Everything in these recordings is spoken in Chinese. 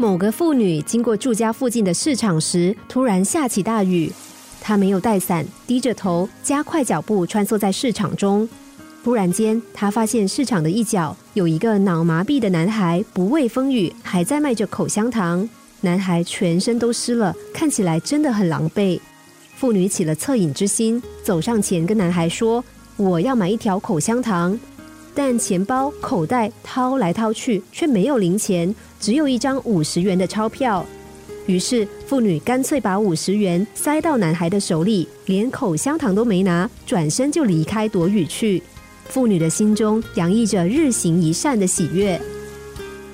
某个妇女经过住家附近的市场时，突然下起大雨。她没有带伞，低着头，加快脚步穿梭在市场中。突然间，她发现市场的一角有一个脑麻痹的男孩，不畏风雨，还在卖着口香糖。男孩全身都湿了，看起来真的很狼狈。妇女起了恻隐之心，走上前跟男孩说：“我要买一条口香糖。”但钱包、口袋掏来掏去，却没有零钱，只有一张五十元的钞票。于是妇女干脆把五十元塞到男孩的手里，连口香糖都没拿，转身就离开躲雨去。妇女的心中洋溢着日行一善的喜悦。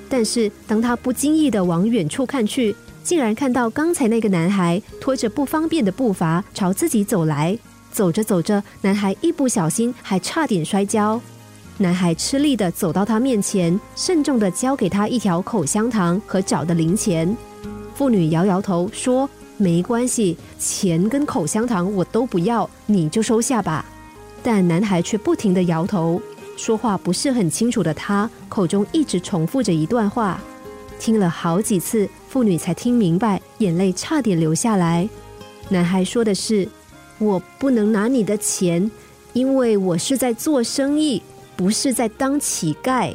但是当她不经意的往远处看去，竟然看到刚才那个男孩拖着不方便的步伐朝自己走来。走着走着，男孩一不小心还差点摔跤。男孩吃力的走到他面前，慎重的交给他一条口香糖和找的零钱。妇女摇摇头说：“没关系，钱跟口香糖我都不要，你就收下吧。”但男孩却不停的摇头，说话不是很清楚的他口中一直重复着一段话。听了好几次，妇女才听明白，眼泪差点流下来。男孩说的是：“我不能拿你的钱，因为我是在做生意。”不是在当乞丐。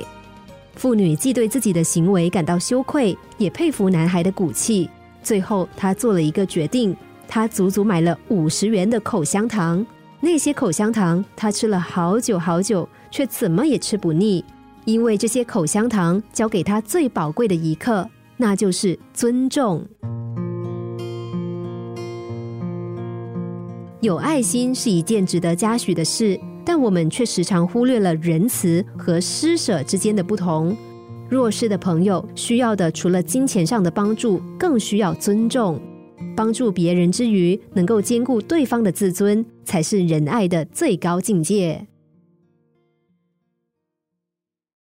妇女既对自己的行为感到羞愧，也佩服男孩的骨气。最后，她做了一个决定：她足足买了五十元的口香糖。那些口香糖，她吃了好久好久，却怎么也吃不腻。因为这些口香糖教给她最宝贵的一课，那就是尊重。有爱心是一件值得嘉许的事。但我们却时常忽略了仁慈和施舍之间的不同。弱势的朋友需要的，除了金钱上的帮助，更需要尊重。帮助别人之余，能够兼顾对方的自尊，才是仁爱的最高境界。